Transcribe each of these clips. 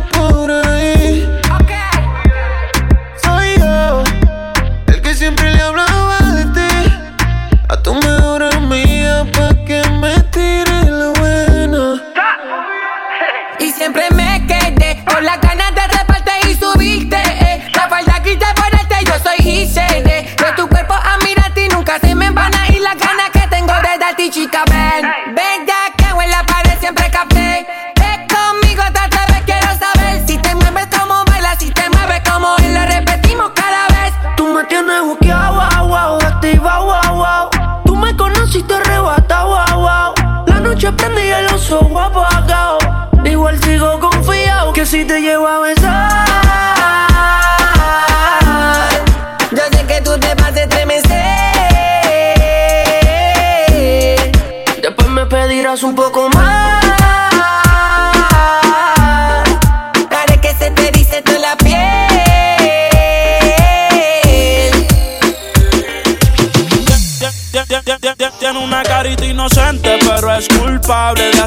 por ahí.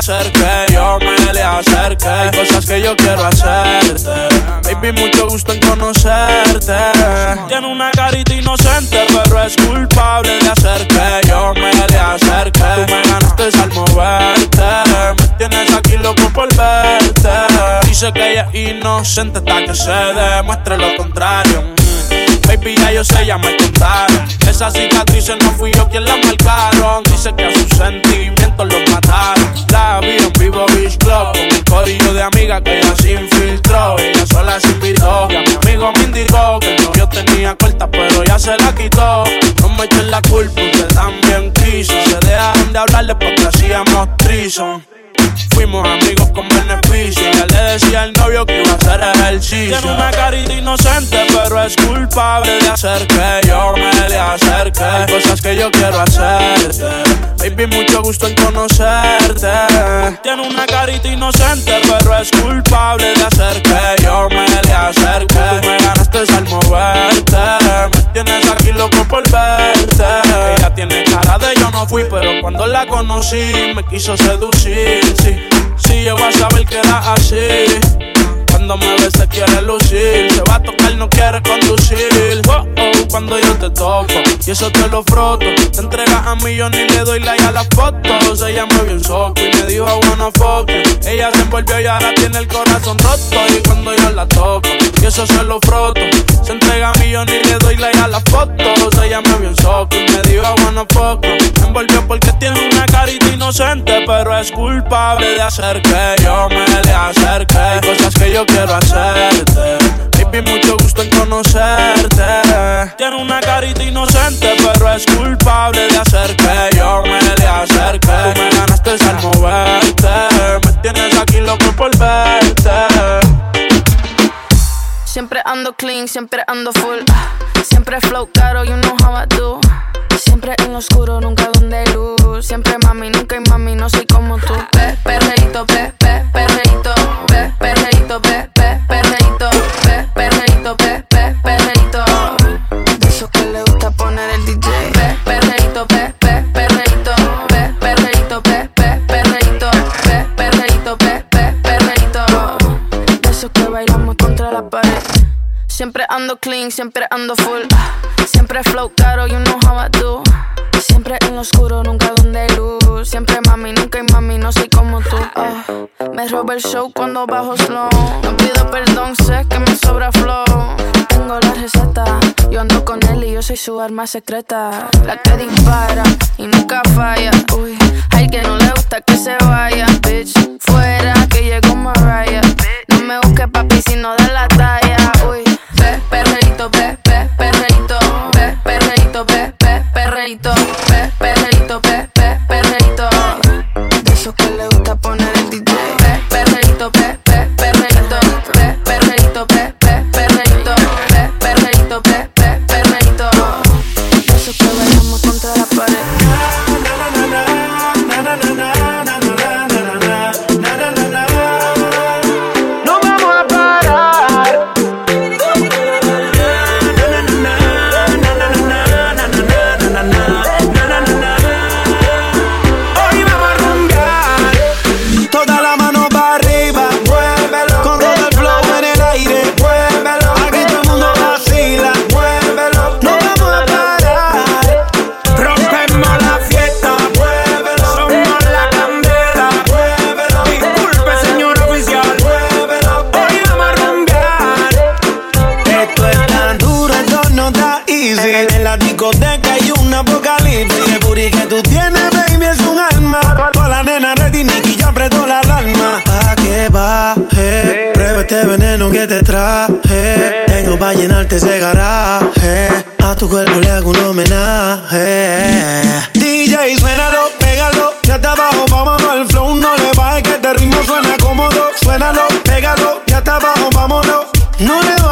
Culpable de hacer que yo me le acerque. Hay cosas que yo quiero hacerte. Baby, mucho gusto en conocerte. Tiene una carita inocente, pero es culpable de hacer que yo me le acerque. Me ganaste al moverte. Me tienes aquí loco por verte. Dice que ella es inocente hasta que se demuestre lo contrario. Baby, ya yo sé, ya me contaron. Esas cicatrices no fui yo quien las marcaron. Dice que a sus sentimientos los mataron. La vi en vivo Beach Club con un corillo de amigas que ella se infiltró. Ella sola se invitó. Y a mi amigo me indicó que no yo tenía corta, pero ya se la quitó. No me echen la culpa, usted también quiso. Se dejaron de hablar después hacíamos trison. Fuimos amigos con beneficio. Ya le decía al novio que iba a hacer ejercicio. Tiene una carita inocente, pero es culpable de hacer que yo me le acerque. Hay cosas que yo quiero hacerte. Baby, mucho gusto en conocerte. Tiene una carita inocente, pero es culpable de hacer que yo me le acerque. Tú me ganaste al moverte. Me tienes aquí loco por verte. Ella tiene cara de yo no fui, pero cuando la conocí me quiso seducir. Sí, sí, yo a saber que era así. Cuando me ve se quiere lucir, se va a tocar, no quiere conducir. Oh, oh, cuando yo te toco y eso te lo froto, te entregas a mí, yo ni le doy like a las fotos. Ella me vio un soco y me dijo wanna fuck. Ella se envolvió y ahora tiene el corazón roto. Y cuando yo la toco y eso se lo froto, se entrega a mí, yo ni le doy like a las fotos. Ella me vio un soco y me dijo wanna fuck. Me envolvió porque tiene una carita inocente, pero es culpable de hacer que yo me le acerque. Hay cosas que yo quiero hacerte. Baby, mucho gusto en conocerte. Tiene una carita inocente, pero es culpable de hacer que yo me le acerque. Tú me ganaste al moverte. Me tienes aquí loco por verte. Siempre ando clean, siempre ando full. Siempre flow caro, you know how I do. Siempre en lo oscuro, nunca donde luz. Siempre mami, nunca hay mami, no soy como tú. Pe, perreíto, pe, pe, perreíto. Pe, perreíto, pe, Siempre ando clean, siempre ando full. Siempre flow caro, you know how I do. Siempre en lo oscuro, nunca donde hay luz. Siempre mami, nunca hay mami, no soy como tú. Ah, me roba el show cuando bajo slow. No pido perdón, sé que me sobra flow. Tengo la receta, yo ando con él y yo soy su arma secreta. La que dispara y nunca falla. Uy, hay que no le gusta que se vaya, bitch. Fuera que llegó Mariah. No me busques papi si no da la talla. Booty que tú tienes, baby, es un alma. Toda la nena ready, Nicky ya apretó la alarma. Pa' que baje, prueba este veneno que te traje. Tengo pa' llenarte ese garaje. A tu cuerpo le hago un homenaje. DJ, suénalo, pégalo. Ya está abajo, vámonos. El flow no le baje, que este ritmo suena cómodo. Suénalo, pégalo. Ya está abajo, vámonos. No le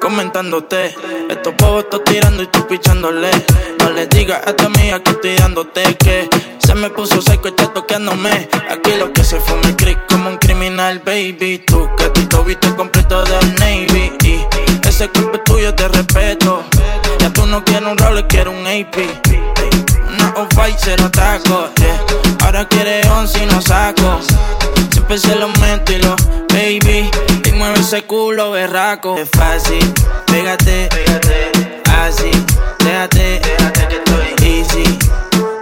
comentándote. Estos pavos están tirando y tú pichándole. No le digas a tu amiga que estoy dándote que se me puso seco y está toqueándome. Aquí lo que se fue mi crick como un criminal, baby. Tú que tú tu viste completo del Navy. Y ese cuerpo es tuyo de respeto. Ya tú no quieres un roller, quiero un AP o fight, cero taco. Yeah. Ahora quiere once y no saco. Siempre se lo meto y lo baby mueve ese culo berraco. Es fácil, pégate, pégate, así, déjate, déjate que estoy easy.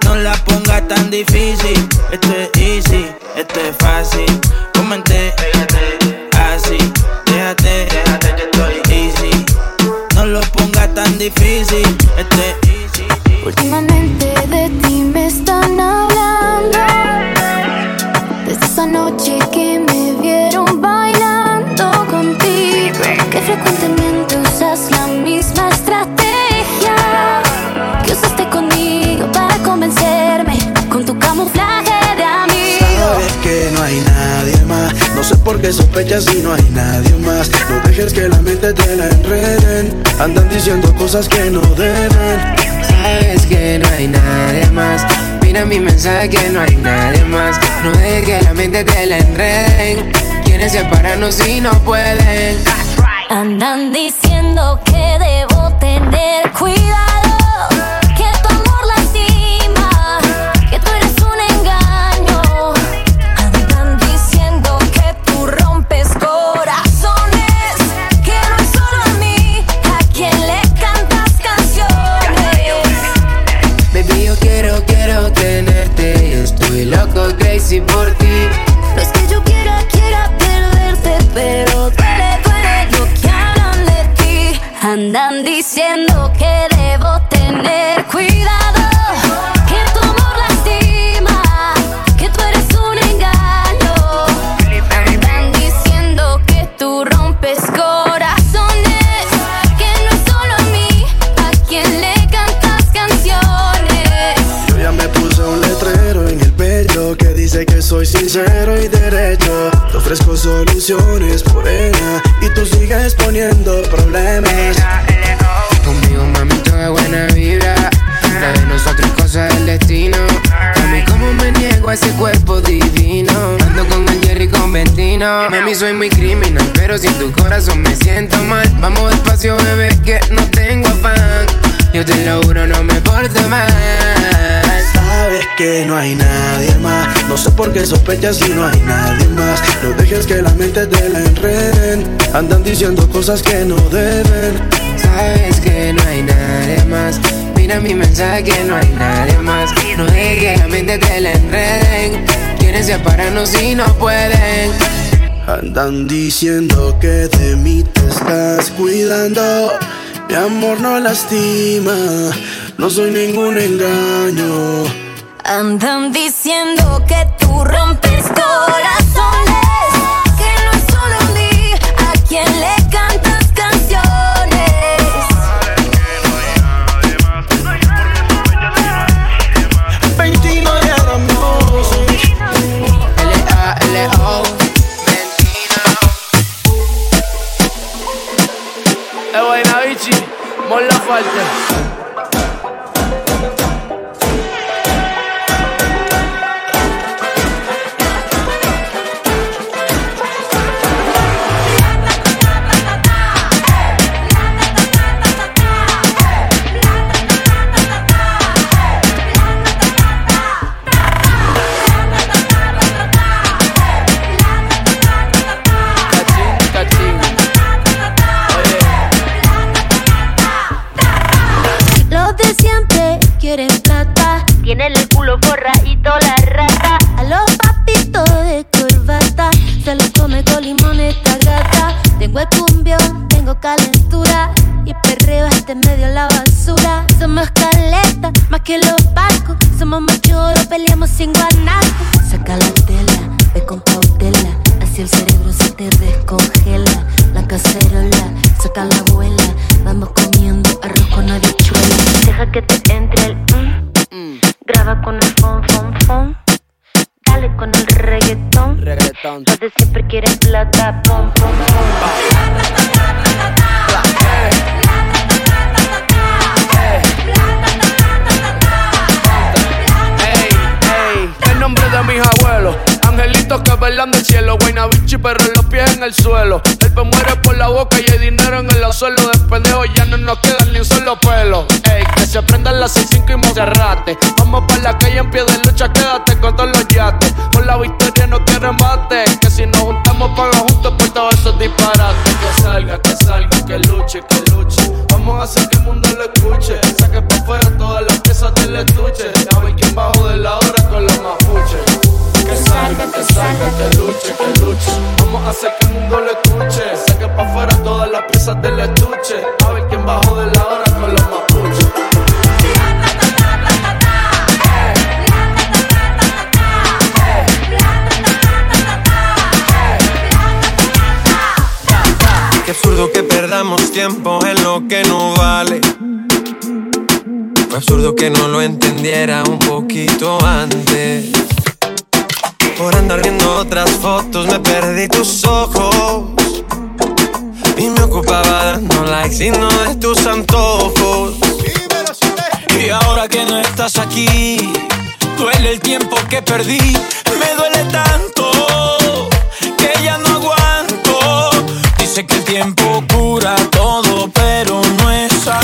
No la pongas tan difícil, esto es easy, esto es fácil. Comente, pégate, así, déjate, déjate que estoy easy. No lo pongas tan difícil, esto es que sospechas y no hay nadie más. No dejes que la mente te la enreden. Andan diciendo cosas que no deben. Sabes que no hay nadie más. Mira mi mensaje que no hay nadie más. No dejes que la mente te la enreden. Quieren separarnos y no pueden. Andan diciendo que debo tener cuidado. si sincero y derecho. Te ofrezco soluciones, morena. Y tú sigues poniendo problemas. Conmigo, mami, toda buena vibra. La de nosotros, cosa del destino. A mí, como me niego a ese cuerpo divino. Ando con el Jerry con Ventino. Mami, soy muy criminal, pero sin tu corazón me siento mal. Vamos despacio, bebé, que no tengo afán. Yo te lo juro, no me porto mal. Sabes que no hay nadie más. No sé por qué sospechas si no hay nadie más. No dejes que la mente te la enreden. Andan diciendo cosas que no deben. Sabes que no hay nadie más. Mira mi mensaje que no hay nadie más. No dejes que la mente te la enreden. Quieren separarnos y no pueden. Andan diciendo que de mí te estás cuidando. Mi amor no lastima, no soy ningún engaño. Andan diciendo que tú rompes corazones, que no es solo un día a quien le cantas canciones. 29 éramos. L-A-L-O. Eh, buena, bichi. Mon la falta. El pe muere por la boca y hay dinero en el suelo. De pendejo ya no nos quedan ni un solo pelo. Ey, que se prendan las 6-5 y Monserrate. Vamos pa' la calle en pie de lucha, quédate con todos los yates. Por la victoria no quiero embate. Que si nos juntamos, paga juntos por todos esos disparates. Que salga, que salga, que luche, que luche. Vamos a hacer que el mundo lo escuche. Saque pa' afuera todas las piezas del estuche. Ver quién bajo de la hora con los mapuches. Que salga, que luche, que luche. Vamos a hacer que el mundo lo escuche. Saque pa' afuera todas las piezas del estuche. A ver quién bajo de la hora con los mapuches. Qué absurdo que perdamos tiempo en lo que no vale. Fue absurdo que no lo entendiera un poquito antes. Por andar viendo otras fotos me perdí tus ojos. Y me ocupaba dando likes y no de tus antojos. Y ahora que no estás aquí, duele el tiempo que perdí. Me duele tanto que ya no aguanto. Dice que el tiempo cura todo, pero no es así.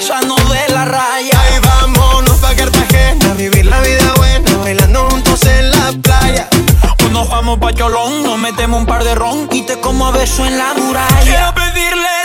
Pasando de la raya. Ahí vámonos pa' Cartagena, vivir la vida buena, bailando juntos en la playa. O nos vamos pa' Cholón, nos metemos un par de ron y te como a beso en la muralla. Quiero pedirle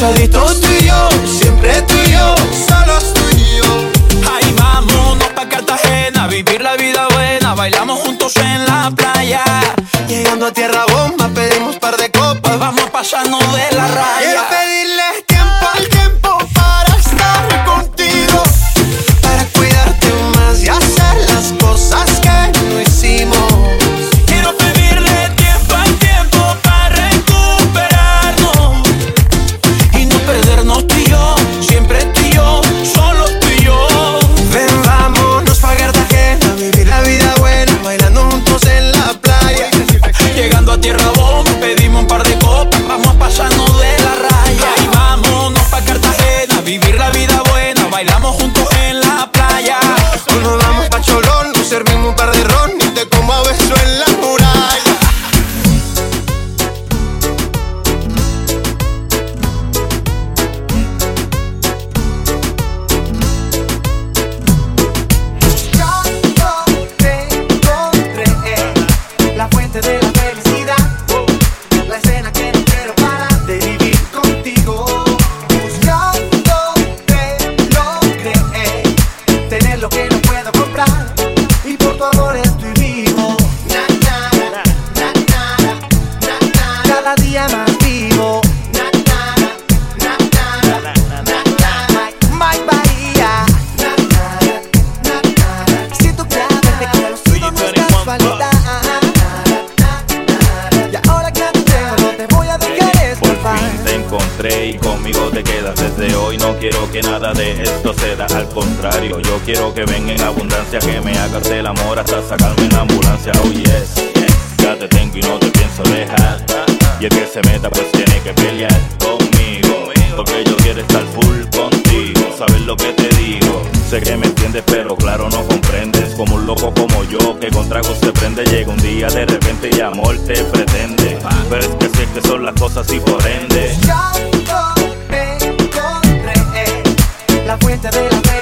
se ha visto Yo quiero que venga en abundancia, que me hagas el amor hasta sacarme en la ambulancia. Oh yes, ya te tengo y no te pienso dejar. Y el que se meta pues tiene que pelear conmigo. Porque yo quiero estar full contigo, sabes lo que te digo. Sé que me entiendes, pero claro no comprendes. Como un loco como yo, que con tragos se prende, llega un día de repente y amor te pretende. Pero es que sé que son las cosas y por ende. Encontré eh, la fuente de la fe.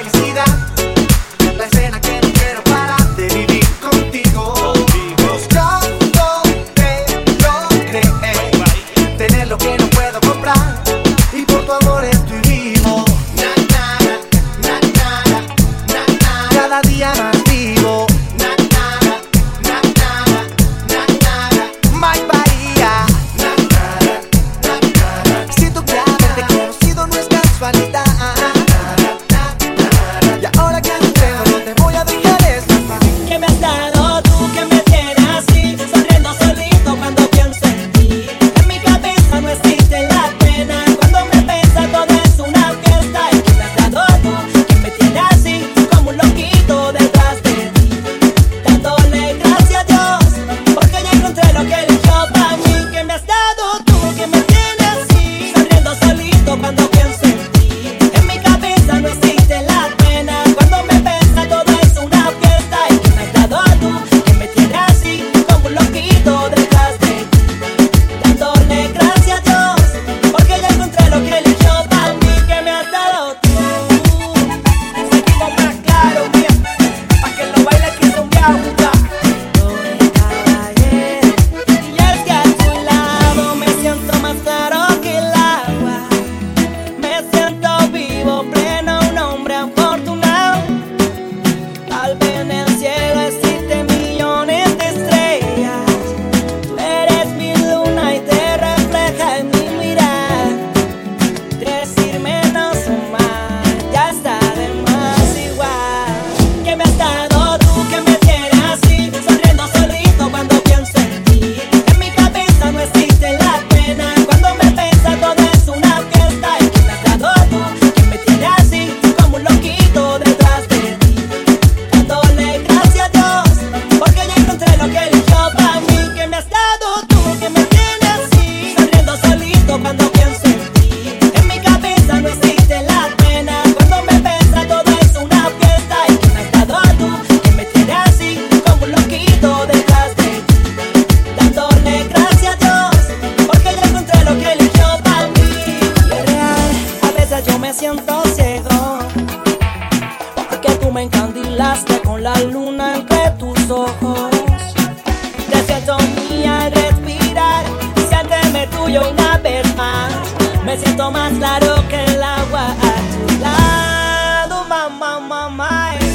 on my mind.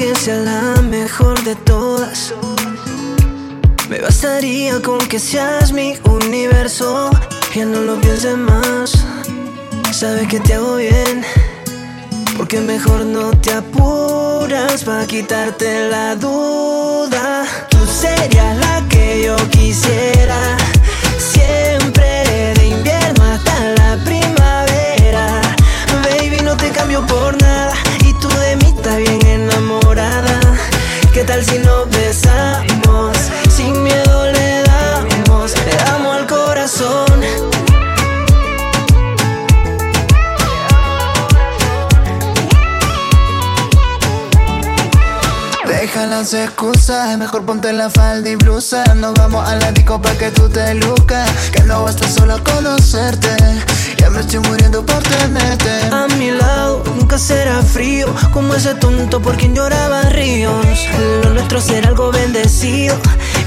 Que sea la mejor de todas. Me bastaría con que seas mi universo. Ya no lo pienses más. Sabes que te hago bien. Porque mejor no te apuras para quitarte la duda. Tú serías la que yo quisiera. Deja las excusas, mejor ponte la falda y blusa. Nos vamos a la disco pa' que tú te lucas Que no basta solo conocerte. Ya me estoy muriendo por tenerte. A mi lado nunca será frío Como ese tonto por quien lloraba ríos. Lo nuestro será algo bendecido.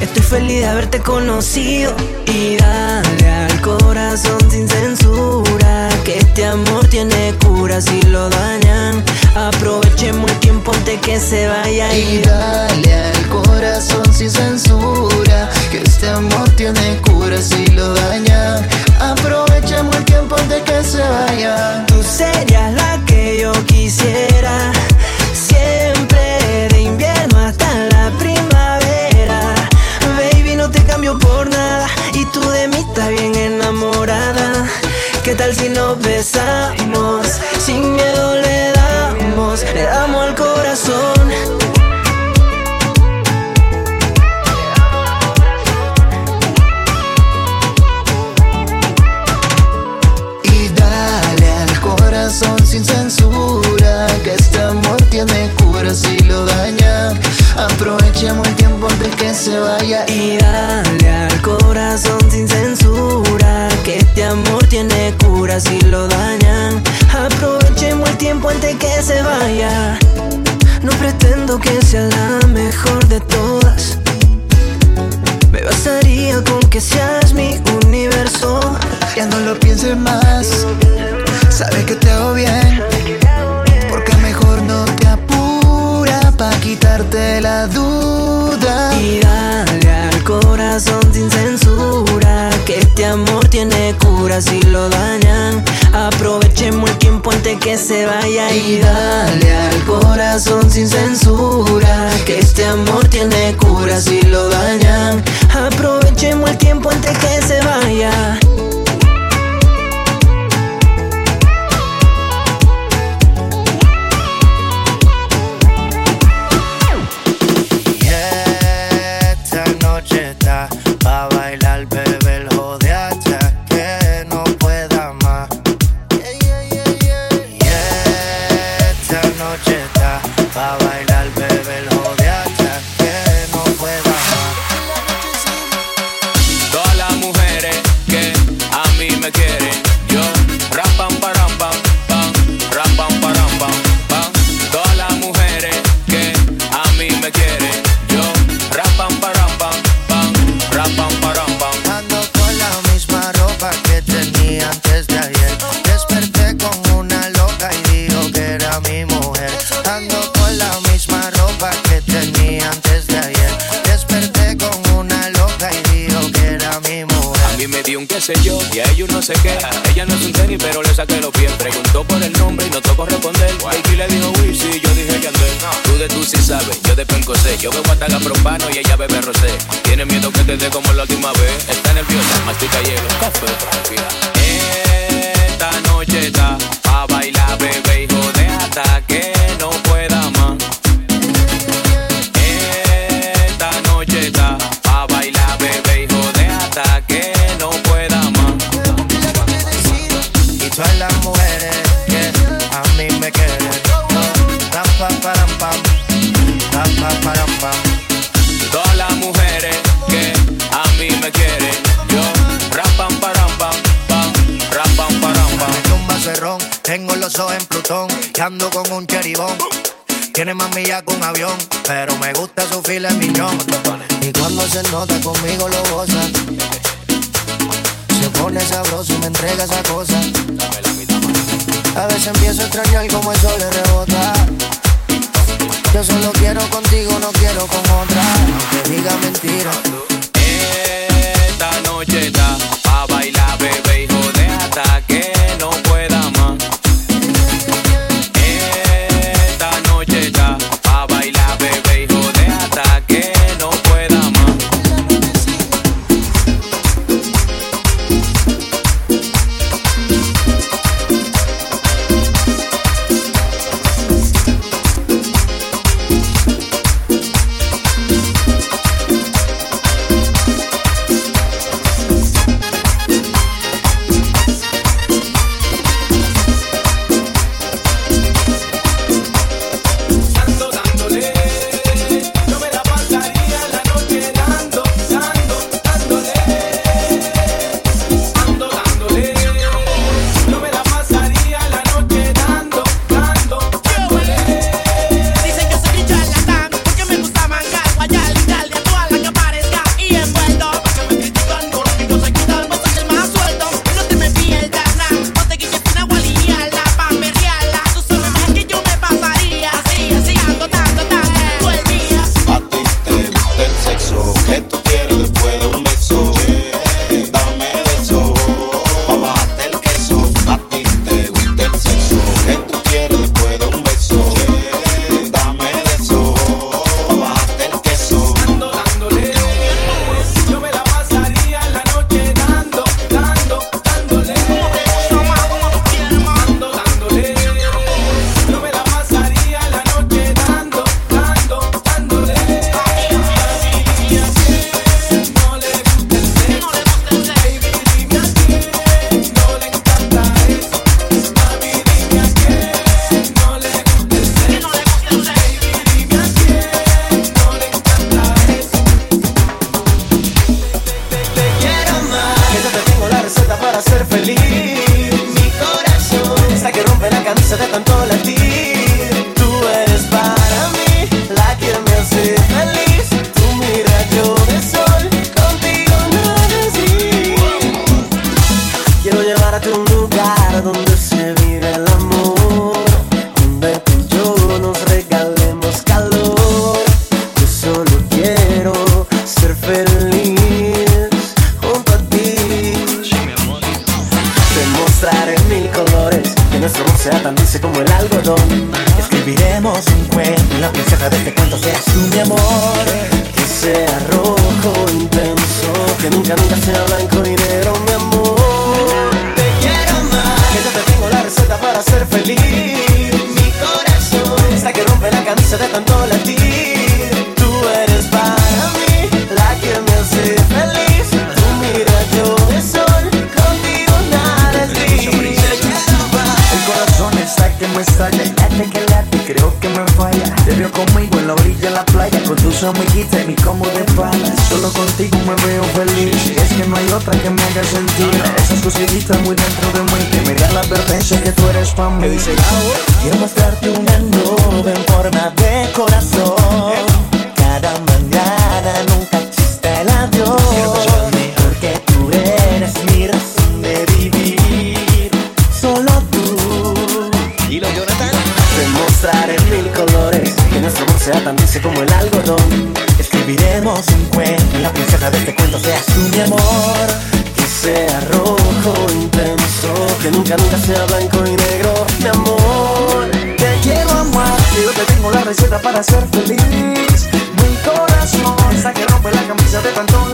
Estoy feliz de haberte conocido. Y dale al corazón sin censura Que este amor tiene cura si lo dañan. Aprovechemos el tiempo antes que se vaya Y dale al corazón sin censura Que este amor tiene cura si lo dañan. Aprovechemos el tiempo antes que se vaya. Tú serías la que yo quisiera ¿Qué tal si nos besamos? Sin miedo le damos, le damos al corazón. Y dale al corazón sin censura Que este amor tiene cura si lo dañan Aprovechemos el tiempo antes que se vaya. Y dale al corazón sin censura cura si lo dañan Aprovechemos el tiempo antes que se vaya. No pretendo que sea la mejor de todas. Me bastaría con que seas mi universo. Ya no lo pienses más. Sabes que te hago bien. Porque mejor no te apura Pa' quitarte la duda. Y dale al corazón sin censura este amor tiene cura si lo dañan. Aprovechemos el tiempo antes que se vaya Y dale al corazón sin censura Que este amor tiene cura si lo dañan. Aprovechemos el tiempo antes que se vaya sé qué. Ella no es un tenis, pero le saqué los pies. Preguntó por el nombre y no tocó responder. Baby le dijo Wizzy, yo dije Yandel. Tú de tú sí sabes, yo de sé. Yo bebo hasta propano y ella bebe rosé. Tiene miedo que te dé como la última vez. Está nerviosa, mastica hielo, café, tranquila. Tengo los ojos en Plutón y ando con un cheribón. Tiene más que un avión, pero me gusta su fila en millón. Y cuando se nota conmigo lo goza. Se pone sabroso y me entrega esa cosa. A veces empiezo a extrañar como el sol le rebota. Yo solo quiero contigo, no quiero con otra. No te diga mentira. Esta noche está. cansa de tanto Quiero mostrarte una nube en forma de corazón. Cada mañana nunca chista el adiós Porque tú eres mi razón de vivir. Solo tú. ¿Y lo Jonathan? Te mostraré mil colores Que nuestro amor sea tan dulce como el algodón. Escribiremos un cuento Y la princesa de este cuento seas tú mi amor. Que sea rojo intenso Que nunca nunca sea blanco. receta para ser feliz. Mi corazón, hasta que rompe la camisa de pantón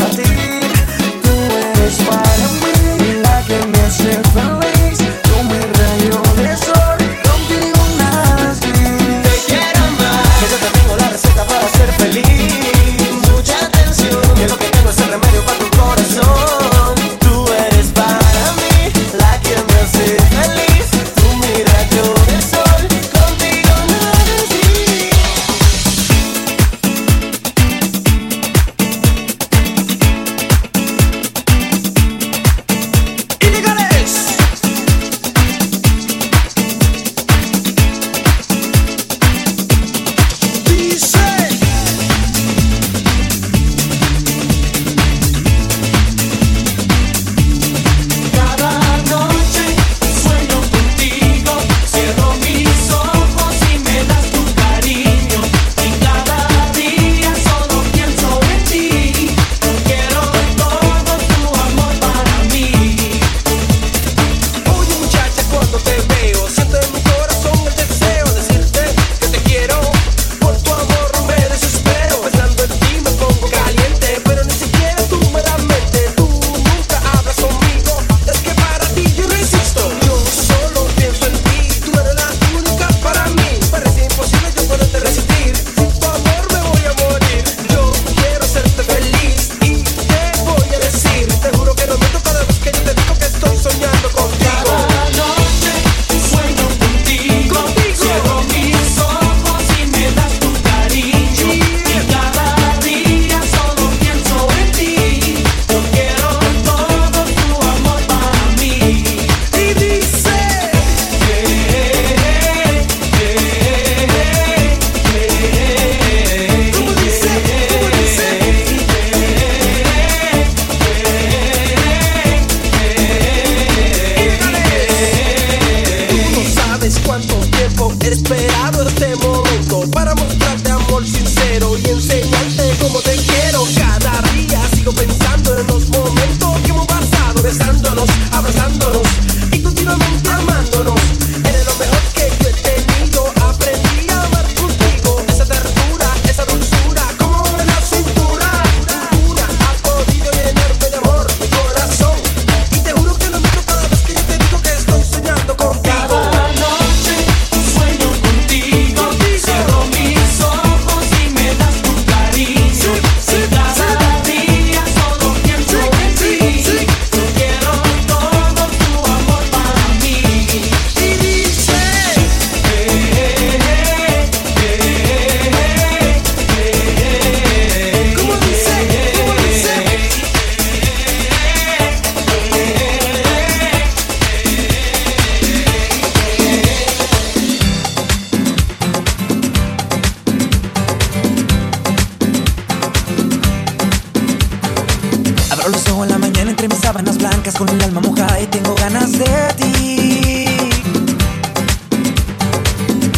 blancas con el alma mojada y tengo ganas de ti.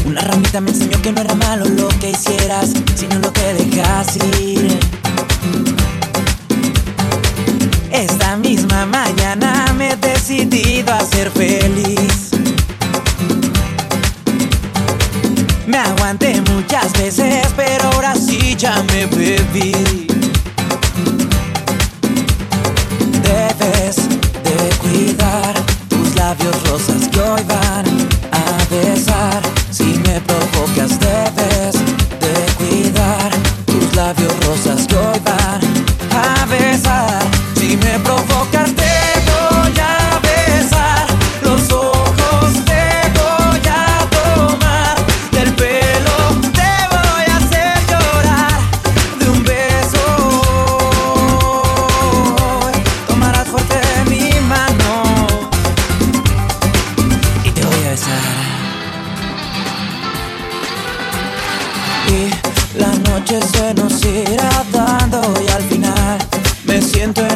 Una ramita me enseñó que no era malo lo que hicieras, sino lo que dejas ir. Esta misma mañana me he decidido a ser feliz. Me aguanté muchas veces, pero ahora sí ya me bebí. Debes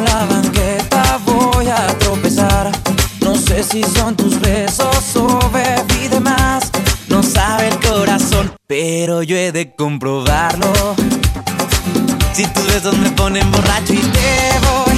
la banqueta, voy a tropezar. No sé si son tus besos o bebí de más, no sabe el corazón, pero yo he de comprobarlo. Si tus besos me ponen borracho y te voy